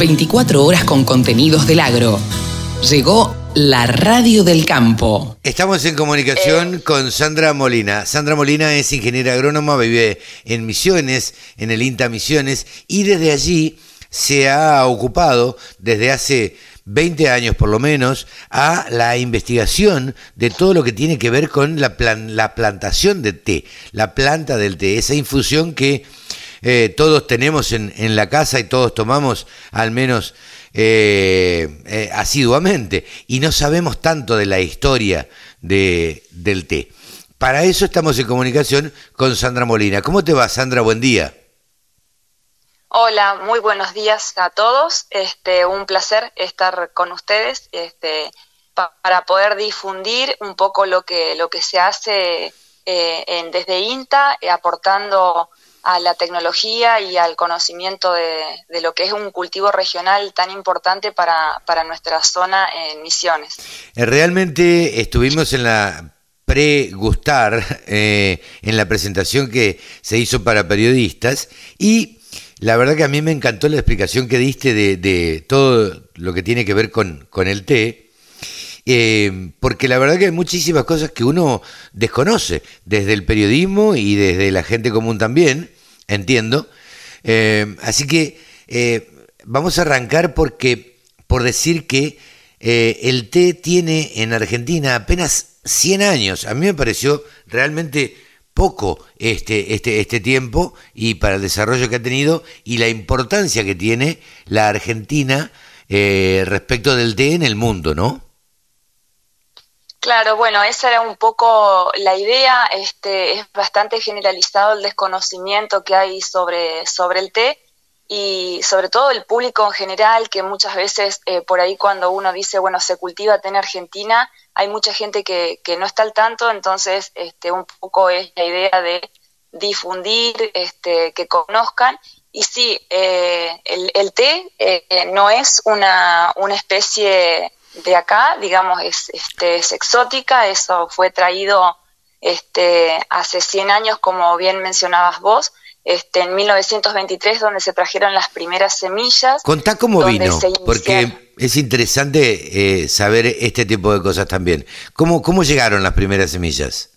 24 horas con contenidos del agro. Llegó la radio del campo. Estamos en comunicación con Sandra Molina. Sandra Molina es ingeniera agrónoma, vive en Misiones, en el INTA Misiones, y desde allí se ha ocupado desde hace 20 años por lo menos a la investigación de todo lo que tiene que ver con la, la plantación de té, la planta del té, esa infusión que eh, todos tenemos en, en, la casa y todos tomamos al menos eh, eh, asiduamente y no sabemos tanto de la historia de, del té. Para eso estamos en comunicación con Sandra Molina. ¿Cómo te va, Sandra? Buen día. Hola, muy buenos días a todos. Este, un placer estar con ustedes este, para poder difundir un poco lo que, lo que se hace en, desde INTA, aportando a la tecnología y al conocimiento de, lo que es un cultivo regional tan importante para, para nuestra zona en Misiones. Eh, realmente estuvimos en la pre-gustar, eh, en la presentación que se hizo para periodistas y la verdad que a mí me encantó la explicación que diste de, de todo lo que tiene que ver con, con el té eh, porque la verdad que hay muchísimas cosas que uno desconoce, desde el periodismo y desde la gente común también, entiendo. Eh, así que eh, vamos a arrancar porque, por decir que el té tiene en Argentina apenas 100 años. A mí me pareció realmente poco este, este, este tiempo y para el desarrollo que ha tenido y la importancia que tiene la Argentina respecto del té en el mundo, ¿no? Claro, bueno, esa era un poco la idea. Este, es bastante generalizado el desconocimiento que hay sobre, sobre el té y sobre todo el público en general, que muchas veces eh, por ahí cuando uno dice, bueno, se cultiva té en Argentina, hay mucha gente que, que no está al tanto, entonces este, un poco es la idea de difundir, este, que conozcan. Y sí, eh, el, té eh, no es una, una especie de acá, digamos, es, este, es exótica, eso fue traído este, hace 100 años, como bien mencionabas vos, este, en 1923, donde se trajeron las primeras semillas. Contá cómo vino, porque es interesante eh, saber este tipo de cosas también. ¿Cómo, cómo llegaron las primeras semillas?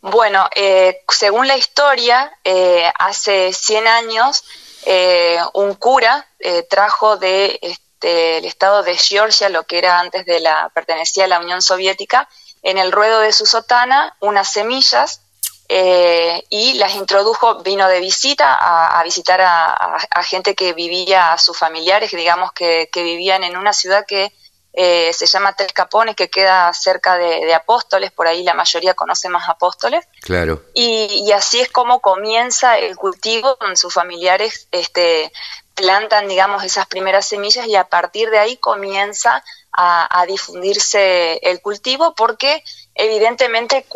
Bueno, eh, según la historia, eh, hace 100 años, un cura trajo de del estado de Georgia, lo que era antes de la pertenecía a la Unión Soviética, en el ruedo de su sotana unas semillas eh, y las introdujo, vino de visita a, visitar a, gente que vivía, a sus familiares, digamos que, vivían en una ciudad que eh, se llama Tel Capone, que queda cerca de, Apóstoles, por ahí la mayoría conoce más Apóstoles. Claro. Y, y, así es como comienza el cultivo con sus familiares este, plantan, digamos, esas primeras semillas y a partir de ahí comienza a, difundirse el cultivo porque evidentemente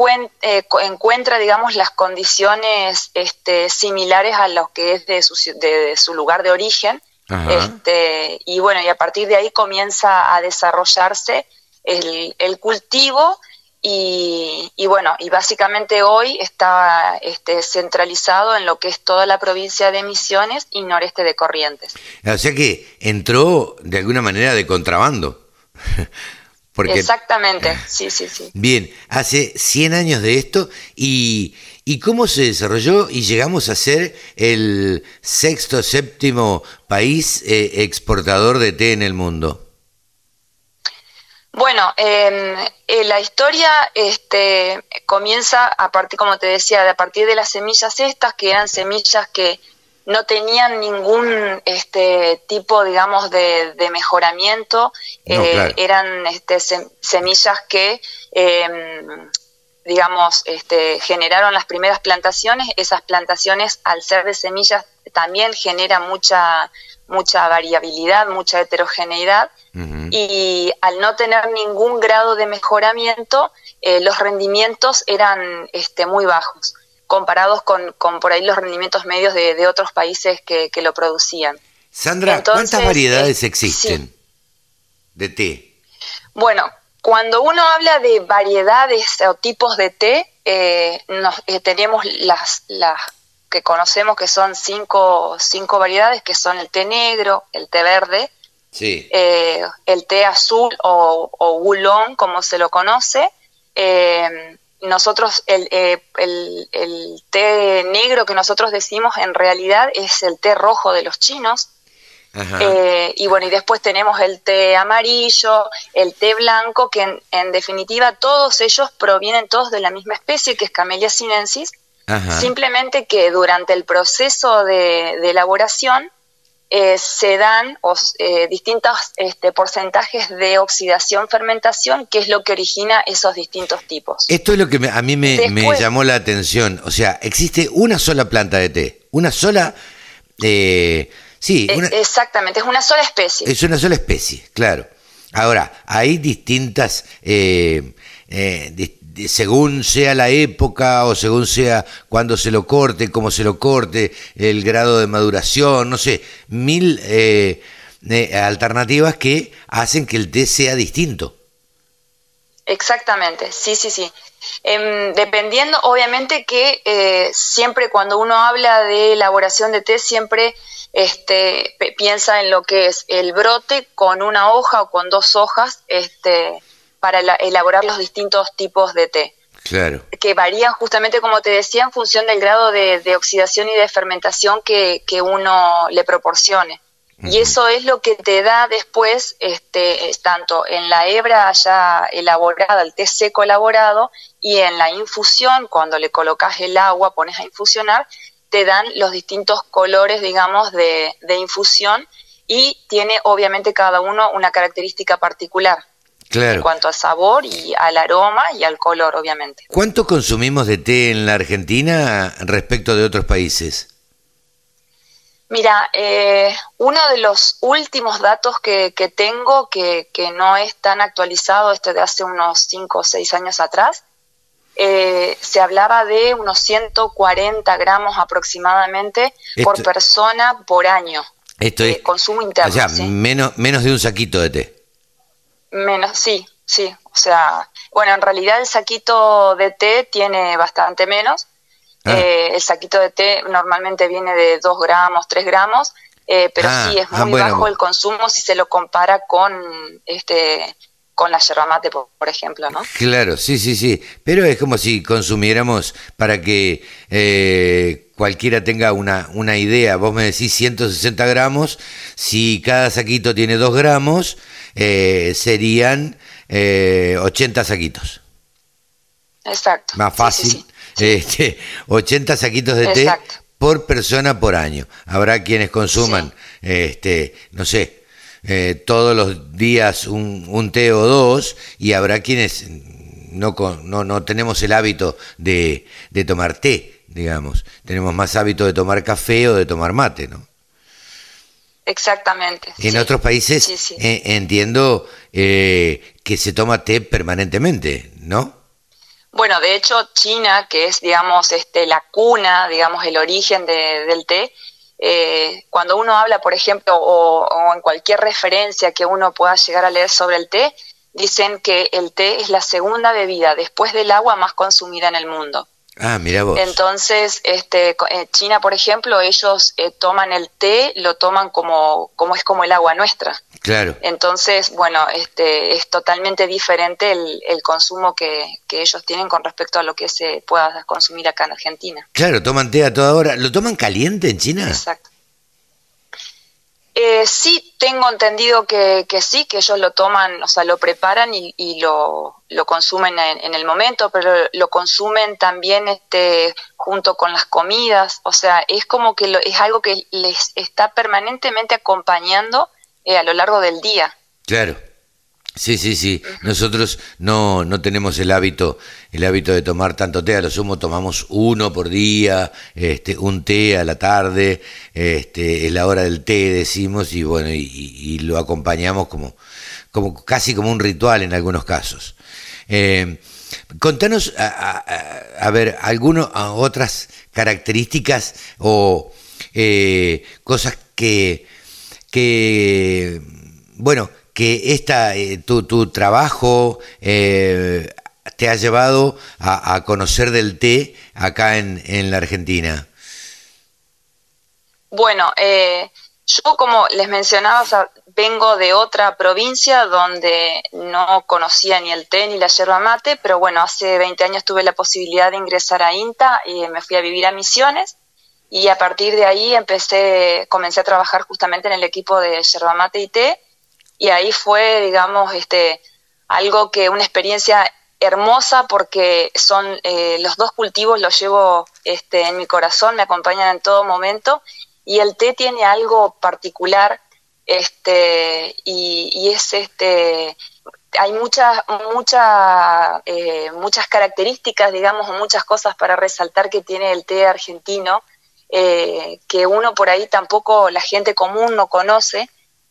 eh, encuentra, digamos, las condiciones este, similares a lo que es de su, de, su lugar de origen. Este, y bueno, y a partir de ahí comienza a desarrollarse el, el cultivo y, bueno, y básicamente hoy está este, centralizado en lo que es toda la provincia de Misiones y noreste de Corrientes. O sea que entró de alguna manera de contrabando. Exactamente, sí, sí, sí. Bien, hace 100 años de esto y, y cómo se desarrolló y llegamos a ser el sexto, séptimo país eh, exportador de té en el mundo. Bueno, em, eh, la historia este, comienza a partir, como te decía, a partir de las semillas estas, que eran semillas que no tenían ningún este, tipo, digamos, de, mejoramiento. Eh, eran este, semillas que, em, digamos, este, generaron las primeras plantaciones. Esas plantaciones, al ser de semillas, también generan mucha, mucha variabilidad, mucha heterogeneidad y al no tener ningún grado de mejoramiento, eh, los rendimientos eran este, muy bajos, comparados con, con, por ahí los rendimientos medios de, otros países que, lo producían. Sandra, ¿cuántas variedades eh, existen de té? Bueno, cuando uno habla de variedades o tipos de té, eh, nos, tenemos las, las que conocemos, que son cinco, cinco variedades, que son el té negro, el té verde, eh, el té azul o, o como se lo conoce. Eh, nosotros, el, el, el, té negro que nosotros decimos en realidad es el té rojo de los chinos. Eh, y bueno, y después tenemos el té amarillo, el té blanco, que en, definitiva todos ellos provienen todos de la misma especie, que es Camellia sinensis, simplemente que durante el proceso de, elaboración eh, se dan eh, distintos este, porcentajes de oxidación, fermentación, que es lo que origina esos distintos tipos. Esto es lo que a mí me, me, llamó la atención. O sea, existe una sola planta de té, una sola... Eh, Sí, exactamente, es una sola especie. Es una sola especie, claro. Ahora, hay distintas, eh, eh, según sea la época o según sea cuando se lo corte, cómo se lo corte, el grado de maduración, no sé, mil eh, alternativas que hacen que el té sea distinto. Exactamente, sí, sí, sí. Em, dependiendo, obviamente que siempre cuando uno habla de elaboración de té, siempre este, piensa en lo que es el brote con una hoja o con dos hojas este, para elaborar los distintos tipos de té. Claro. Que varían justamente, como te decía, en función del grado de, oxidación y de fermentación que, uno le proporcione. Y eso es lo que te da después, este, tanto en la hebra ya elaborada, el té seco elaborado, y en la infusión, cuando le colocas el agua, pones a infusionar, te dan los distintos colores, digamos, de, infusión y tiene obviamente cada uno una característica particular. En cuanto al sabor y al aroma y al color, obviamente. ¿Cuánto consumimos de té en la Argentina respecto de otros países? Mira, eh, uno de los últimos datos que, tengo, que, que, no es tan actualizado, este de hace unos 5 o 6 años atrás, eh, se hablaba de unos 140 gramos aproximadamente por persona por año. Esto es consumo interno. O sea, menos, menos de un saquito de té. Menos, sí, sí. O sea, bueno, en realidad el saquito de té tiene bastante menos. Ah. Eh, el saquito de té normalmente viene de 2 gramos, 3 gramos, eh, pero ah, sí es ah, muy bajo el consumo si se lo compara con este con la yerba mate, por, ejemplo, ¿no? Claro, sí, sí, sí. Pero es como si consumiéramos para que eh, cualquiera tenga una, una idea. Vos me decís 160 gramos, si cada saquito tiene 2 gramos, eh, serían 80 eh, saquitos. Exacto. Más fácil. Este, 80 saquitos de té por persona por año. Habrá quienes consuman, este, no sé, eh, todos los días un, té o dos y habrá quienes no, no, no tenemos el hábito de, de, tomar té, digamos. Tenemos más hábito de tomar café o de tomar mate, ¿no? Exactamente. En otros países eh, entiendo eh, que se toma té permanentemente, ¿no? Bueno, de hecho, China, que es, digamos, este, la cuna, digamos, el origen del té, eh, cuando uno habla, por ejemplo, o, en cualquier referencia que uno pueda llegar a leer sobre el té, dicen que el té es la segunda bebida después del agua más consumida en el mundo. Ah, mira vos. Entonces, este, en China, por ejemplo, ellos eh, toman el té, lo toman como, como es como el agua nuestra. Claro. Entonces, bueno, este, es totalmente diferente el, el consumo que, que, ellos tienen con respecto a lo que se pueda consumir acá en Argentina. Claro, toman té a toda hora. ¿Lo toman caliente en China? Exacto. Eh, sí, tengo entendido que, que, sí, que ellos lo toman, o sea, lo preparan y, y lo, lo, consumen en, el momento, pero lo consumen también este, junto con las comidas, o sea, es como que lo, es algo que les está permanentemente acompañando eh, a lo largo del día. Claro. Sí, sí, sí. Nosotros no, no tenemos el hábito, el hábito de tomar tanto té. A lo sumo tomamos uno por día, este, un té a la tarde, este, es la hora del té, decimos, y bueno, y, lo acompañamos como, como casi como un ritual en algunos casos. Eh, contanos, a, ver, algunas otras características o eh, cosas que, que, bueno, que esta, eh, tu, tu, trabajo eh, te ha llevado a, conocer del té acá en, en la Argentina? Bueno, eh, yo como les mencionaba, vengo de otra provincia donde no conocía ni el té ni la yerba mate, pero bueno, hace 20 años tuve la posibilidad de ingresar a INTA y me fui a vivir a Misiones y a partir de ahí empecé, comencé a trabajar justamente en el equipo de yerba mate y té y ahí fue, digamos, este, algo que una experiencia hermosa porque son eh, los dos cultivos los llevo este, en mi corazón, me acompañan en todo momento y el té tiene algo particular este y, es este hay muchas muchas eh, muchas características digamos muchas cosas para resaltar que tiene el té argentino eh, que uno por ahí tampoco la gente común no conoce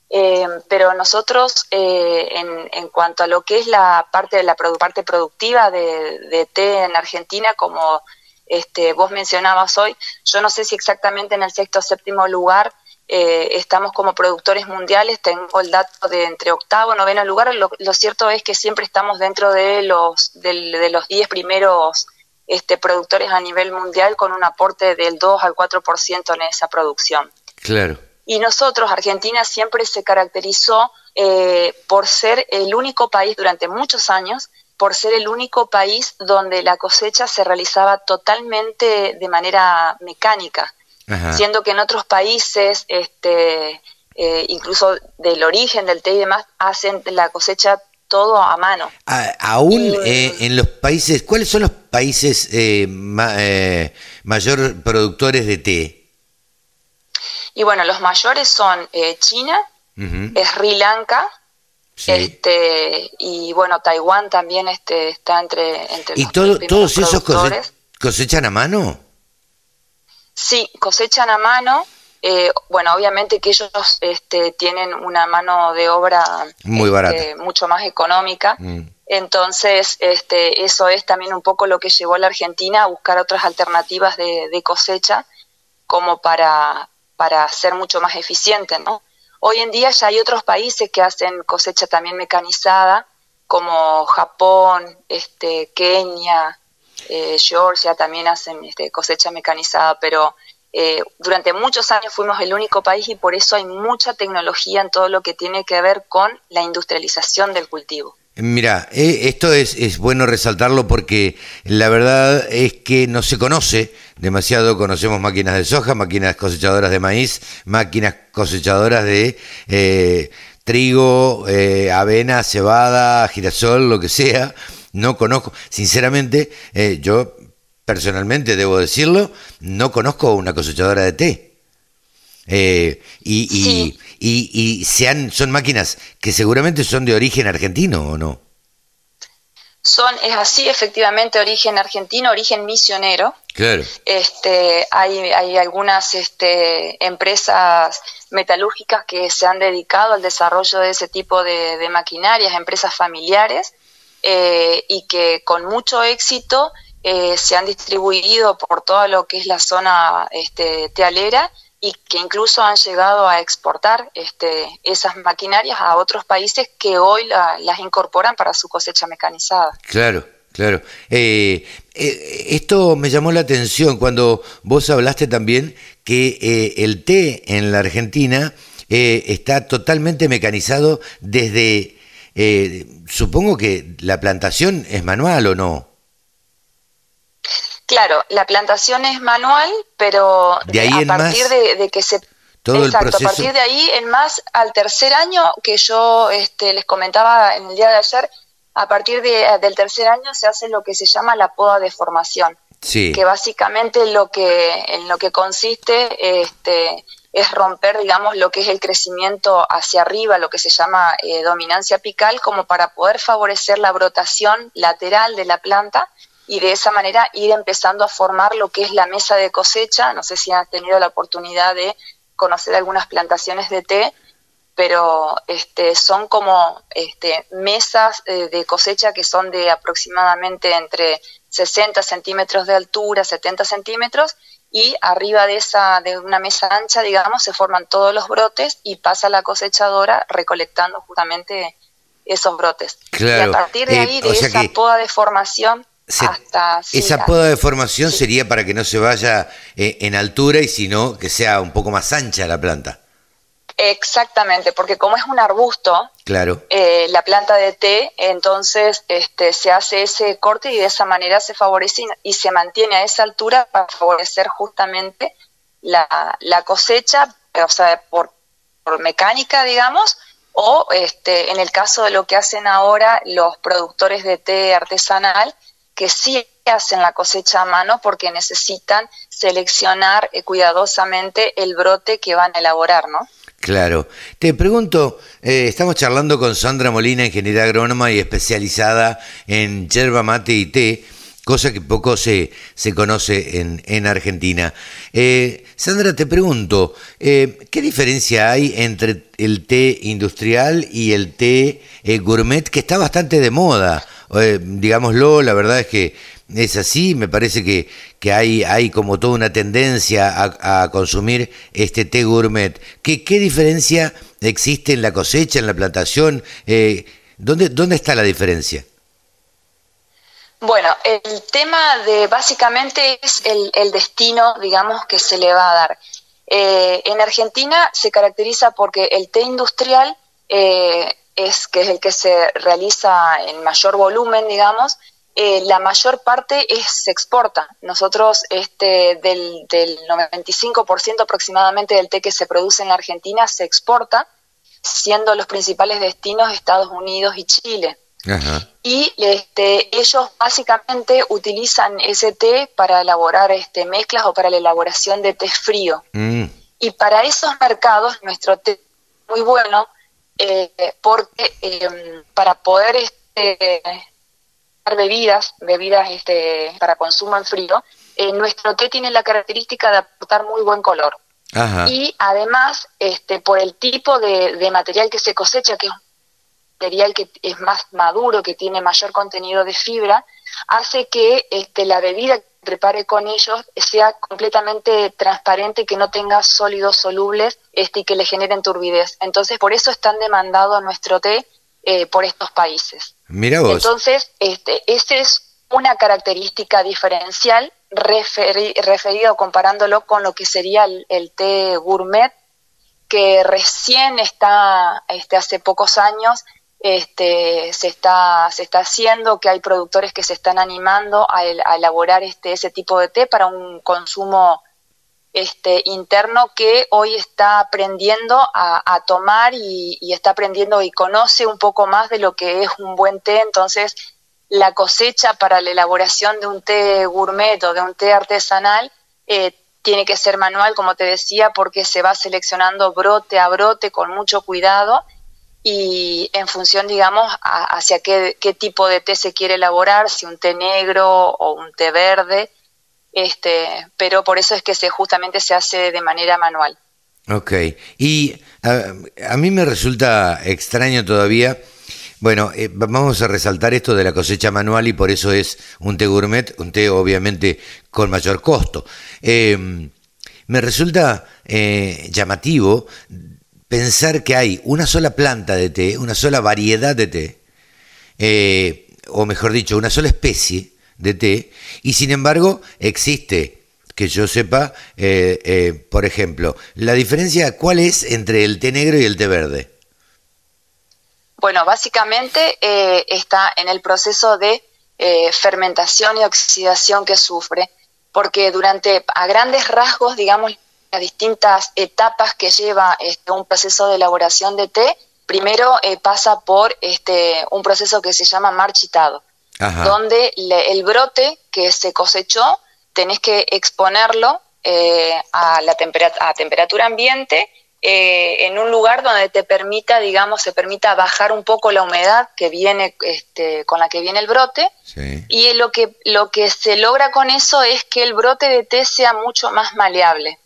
eh, pero nosotros en, en, cuanto a lo que es la parte de la parte productiva de, de té en Argentina como este, vos mencionabas hoy, yo no sé si exactamente en el sexto o séptimo lugar eh, estamos como productores mundiales, tengo el dato de entre octavo y noveno lugar, lo, cierto es que siempre estamos dentro de los, de los diez primeros este, productores a nivel mundial con un aporte del 2 al 4% en esa producción. Claro. Y nosotros, Argentina, siempre se caracterizó eh, por ser el único país durante muchos años por ser el único país donde la cosecha se realizaba totalmente de manera mecánica, siendo que en otros países, este, eh, incluso del origen del té y demás, hacen la cosecha todo a mano. aún eh, en los países, ¿cuáles son los países eh, mayor productores de té? Y bueno, los mayores son China, Sri Lanka, este, y bueno, Taiwán también este, está entre, entre ¿Y todos esos cosechan a mano? Sí, cosechan a mano. Eh, bueno, obviamente que ellos este, tienen una mano de obra muy barata, este, mucho más económica. Mm. Entonces, este, eso es también un poco lo que llevó a la Argentina a buscar otras alternativas de, de cosecha como para, para ser mucho más eficiente, ¿no? Hoy en día ya hay otros países que hacen cosecha también mecanizada, como Japón, este, Kenia, eh, Georgia también hacen este, cosecha mecanizada, pero eh, durante muchos años fuimos el único país y por eso hay mucha tecnología en todo lo que tiene que ver con la industrialización del cultivo. Mira, eh, esto es, es, bueno resaltarlo porque la verdad es que no se conoce demasiado. Conocemos máquinas de soja, máquinas cosechadoras de maíz, máquinas cosechadoras de eh, trigo, eh, avena, cebada, girasol, lo que sea. No conozco, sinceramente, yo personalmente debo decirlo, no conozco una cosechadora de té. y, y, y, y sean, son máquinas que seguramente son de origen argentino o no. Son, es así, efectivamente, origen argentino, origen misionero. Claro. Este, hay, hay algunas este, empresas metalúrgicas que se han dedicado al desarrollo de ese tipo de, maquinarias, empresas familiares, eh, y que con mucho éxito eh, se han distribuido por todo lo que es la zona este, tealera y que incluso han llegado a exportar este, esas maquinarias a otros países que hoy las incorporan para su cosecha mecanizada. Claro, claro. Eh, eh, esto me llamó la atención cuando vos hablaste también que eh, el té en la Argentina está totalmente mecanizado desde, supongo que la plantación es manual o no. Claro, la plantación es manual, pero de ahí a partir de, que se Exacto, a partir de ahí, en más, al tercer año que yo este, les comentaba en el día de ayer, a partir de, del tercer año se hace lo que se llama la poda de formación, sí. que básicamente lo que, en lo que consiste este, es romper, digamos, lo que es el crecimiento hacia arriba, lo que se llama eh, dominancia apical, como para poder favorecer la brotación lateral de la planta y de esa manera ir empezando a formar lo que es la mesa de cosecha. No sé si han tenido la oportunidad de conocer algunas plantaciones de té, pero este, son como este, mesas eh, de cosecha que son de aproximadamente entre 60 centímetros de altura, 70 centímetros, y arriba de esa de una mesa ancha, digamos, se forman todos los brotes y pasa la cosechadora recolectando justamente esos brotes. Claro. Y a partir de eh, ahí, de esa poda de formación, hasta... esa poda de formación sería para que no se vaya eh, en altura y sino que sea un poco más ancha la planta. Exactamente, porque como es un arbusto, claro. Eh, la planta de té, entonces este, se hace ese corte y de esa manera se favorece y, se mantiene a esa altura para favorecer justamente la, cosecha, o sea, por, por, mecánica, digamos, o este, en el caso de lo que hacen ahora los productores de té artesanal, que sí hacen la cosecha a mano porque necesitan seleccionar eh, cuidadosamente el brote que van a elaborar, ¿no? Claro. Te pregunto, eh, estamos charlando con Sandra Molina, ingeniera agrónoma y especializada en yerba mate y té, cosa que poco se, se conoce en, en Argentina. Eh, Sandra, te pregunto, eh, ¿qué diferencia hay entre el té industrial y el té gourmet, que está bastante de moda? Digámoslo, la verdad es que es así, me parece que, que hay, hay como toda una tendencia a, consumir este té gourmet. ¿Qué, ¿Qué, diferencia existe en la cosecha, en la plantación? Eh, ¿dónde, ¿Dónde está la diferencia? Bueno, el tema de básicamente es el, destino, digamos, que se le va a dar. Eh, en Argentina se caracteriza porque el té industrial eh, es que es el que se realiza en mayor volumen, digamos, eh, la mayor parte es, se exporta. Nosotros, este, del, del 95% aproximadamente del té que se produce en la Argentina se exporta, siendo los principales destinos Estados Unidos y Chile. Y este, ellos básicamente utilizan ese té para elaborar este, mezclas o para la elaboración de té frío. Mm. Y para esos mercados nuestro té es muy bueno eh, porque eh, para poder este, bebidas, bebidas este, para consumo en frío, eh, nuestro té tiene la característica de aportar muy buen color. Y además, este, por el tipo de, material que se cosecha, que es un material que es más maduro, que tiene mayor contenido de fibra, hace que este, la bebida prepare con ellos sea completamente transparente, que no tenga sólidos solubles este, y que le generen turbidez. Entonces, por eso es tan demandado nuestro té eh, por estos países. Mira vos. Entonces, este, esa es una característica diferencial referido comparándolo con lo que sería el, té gourmet, que recién está, este, hace pocos años, este, se está se está haciendo que hay productores que se están animando a, elaborar este ese tipo de té para un consumo este, interno que hoy está aprendiendo a, tomar y, está aprendiendo y conoce un poco más de lo que es un buen té. Entonces, la cosecha para la elaboración de un té gourmet o de un té artesanal eh, tiene que ser manual, como te decía, porque se va seleccionando brote a brote con mucho cuidado y en función, digamos, hacia qué, qué tipo de té se quiere elaborar, si un té negro o un té verde este, pero por eso es que se justamente se hace de manera manual. Ok, y a, mí me resulta extraño todavía, bueno, eh, vamos a resaltar esto de la cosecha manual y por eso es un té gourmet, un té obviamente con mayor costo. Em, me resulta eh, llamativo pensar que hay una sola planta de té, una sola variedad de té, eh, o mejor dicho, una sola especie de té, y sin embargo existe, que yo sepa, eh, eh, por ejemplo, la diferencia, ¿cuál es entre el té negro y el té verde? Bueno, básicamente eh, está en el proceso de fermentación y oxidación que sufre, porque durante, a grandes rasgos, digamos, las distintas etapas que lleva este, un proceso de elaboración de té, primero pasa por este, un proceso que se llama marchitado donde el brote que se cosechó tenés que exponerlo eh, a la temperatura, a temperatura ambiente eh, en un lugar donde te permita, digamos, se permita bajar un poco la humedad que viene este, con la que viene el brote. Y lo que lo que se logra con eso es que el brote de té sea mucho más maleable.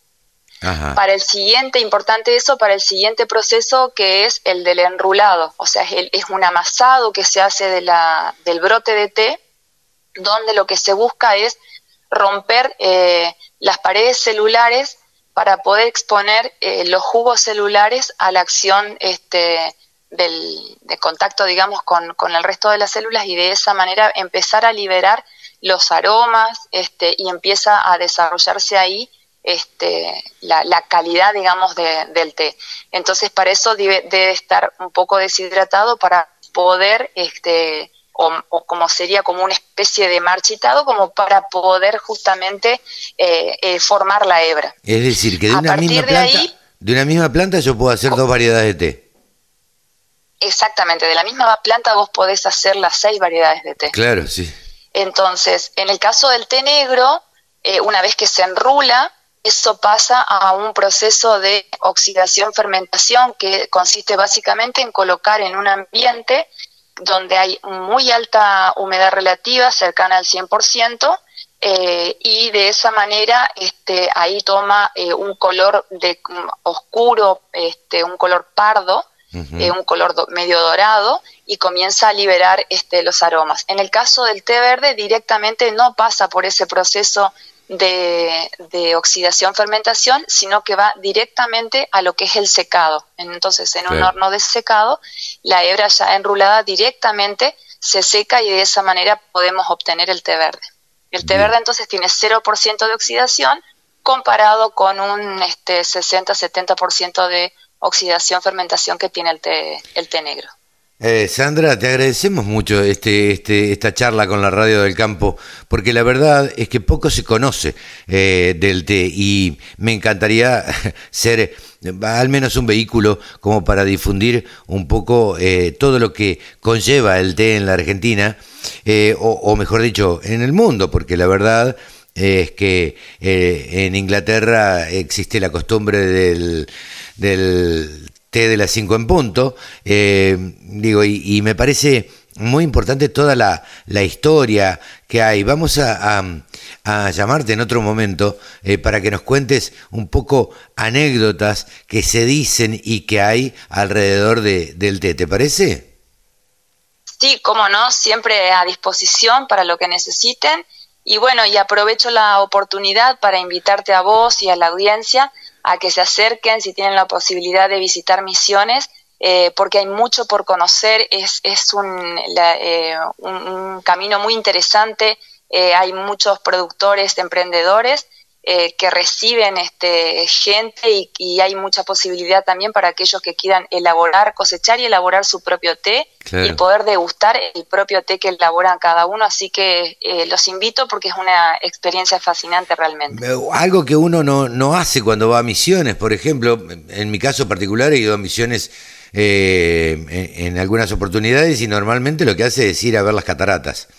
Para el siguiente, importante eso, para el siguiente proceso que es el del enrulado, o sea, es, es un amasado que se hace de la, del brote de té, donde lo que se busca es romper eh, las paredes celulares para poder exponer eh, los jugos celulares a la acción este, del, de contacto, digamos, con, con el resto de las células y de esa manera empezar a liberar los aromas este, y empieza a desarrollarse ahí este, la, calidad, digamos, del té. Entonces, para eso debe, estar un poco deshidratado para poder, este, o, como sería como una especie de marchitado, como para poder justamente eh, eh, formar la hebra. Es decir, que de una, misma planta, de una misma planta yo puedo hacer dos variedades de té. Exactamente, de la misma planta vos podés hacer las seis variedades de té. Claro, sí. Entonces, en el caso del té negro, eh, una vez que se enrula, eso pasa a un proceso de oxidación-fermentación que consiste básicamente en colocar en un ambiente donde hay muy alta humedad relativa, cercana al 100%, eh, y de esa manera este, ahí toma eh, un color de oscuro, este, un color pardo, eh, un color medio dorado y comienza a liberar este, los aromas. En el caso del té verde directamente no pasa por ese proceso de, oxidación-fermentación, sino que va directamente a lo que es el secado. Entonces, en un horno de secado, la hebra ya enrulada directamente se seca y de esa manera podemos obtener el té verde. El té verde entonces tiene 0% de oxidación comparado con un este, 60-70% de oxidación, fermentación que tiene el té, el té negro. Eh, Sandra, te agradecemos mucho este, este, esta charla con la Radio del Campo, porque la verdad es que poco se conoce eh, del té y me encantaría ser al menos un vehículo como para difundir un poco eh, todo lo que conlleva el té en la Argentina, o, o, mejor dicho, en el mundo, porque la verdad es que en Inglaterra existe la costumbre del del té de las 5 en punto. Eh, digo, y, me parece muy importante toda la, historia que hay. Vamos a, llamarte en otro momento eh, para que nos cuentes un poco anécdotas que se dicen y que hay alrededor de, del té. ¿Te parece? Sí, cómo no, siempre a disposición para lo que necesiten. Y bueno, y aprovecho la oportunidad para invitarte a vos y a la audiencia a que se acerquen si tienen la posibilidad de visitar misiones, eh, porque hay mucho por conocer, es, es un, eh, un, camino muy interesante, eh, hay muchos productores, emprendedores eh, que reciben este, gente y, hay mucha posibilidad también para aquellos que quieran elaborar, cosechar y elaborar su propio té y poder degustar el propio té que elaboran cada uno. Así que eh, los invito porque es una experiencia fascinante realmente. Algo que uno no, no hace cuando va a misiones, por ejemplo, en mi caso particular he ido a misiones eh, en algunas oportunidades y normalmente lo que hace es ir a ver las cataratas.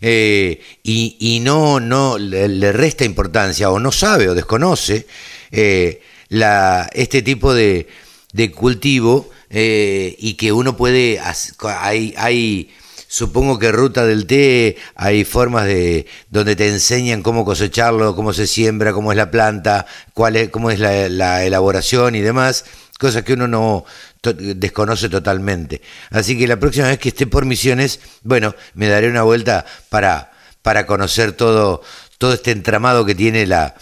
Eh, y, no, no le, resta importancia o no sabe o desconoce eh, la, este tipo de, de cultivo eh, y que uno puede, hay, hay supongo que ruta del té hay formas de donde te enseñan cómo cosecharlo, cómo se siembra, cómo es la planta, cuál es, cómo es la, la elaboración y demás, cosas que uno no, desconoce totalmente. Así que la próxima vez que esté por misiones, bueno, me daré una vuelta para, para conocer todo, todo este entramado que tiene la,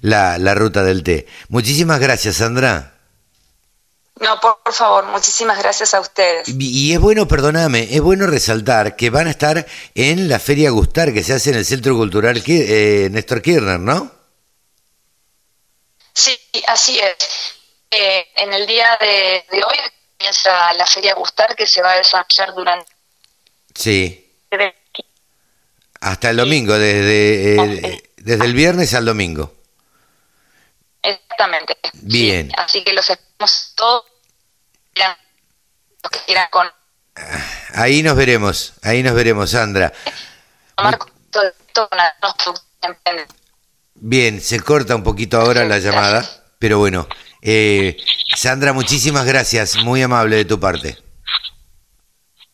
la, ruta del té. Muchísimas gracias, Sandra. No, por, favor, muchísimas gracias a ustedes. Y, es bueno, perdóname, es bueno resaltar que van a estar en la Feria Gustar que se hace en el Centro Cultural eh, Néstor Kirchner, ¿no? Sí, así es. Eh, en el día de, hoy comienza la Feria Gustar que se va a desarrollar durante... Sí. Hasta el domingo, desde, eh, desde el viernes al domingo. Exactamente. Bien. así que los esperamos todos, los que quieran con... Ahí nos veremos, ahí nos veremos, Sandra. Bien, se corta un poquito ahora la llamada, pero bueno, eh, Sandra, muchísimas gracias, muy amable de tu parte.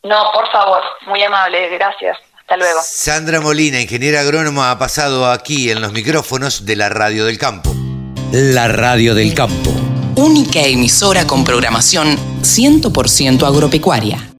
No, por favor, muy amable, gracias. Hasta luego. Sandra Molina, ingeniera agrónoma, ha pasado aquí en los micrófonos de la Radio del Campo. La Radio del Campo. Única emisora con programación 100% agropecuaria.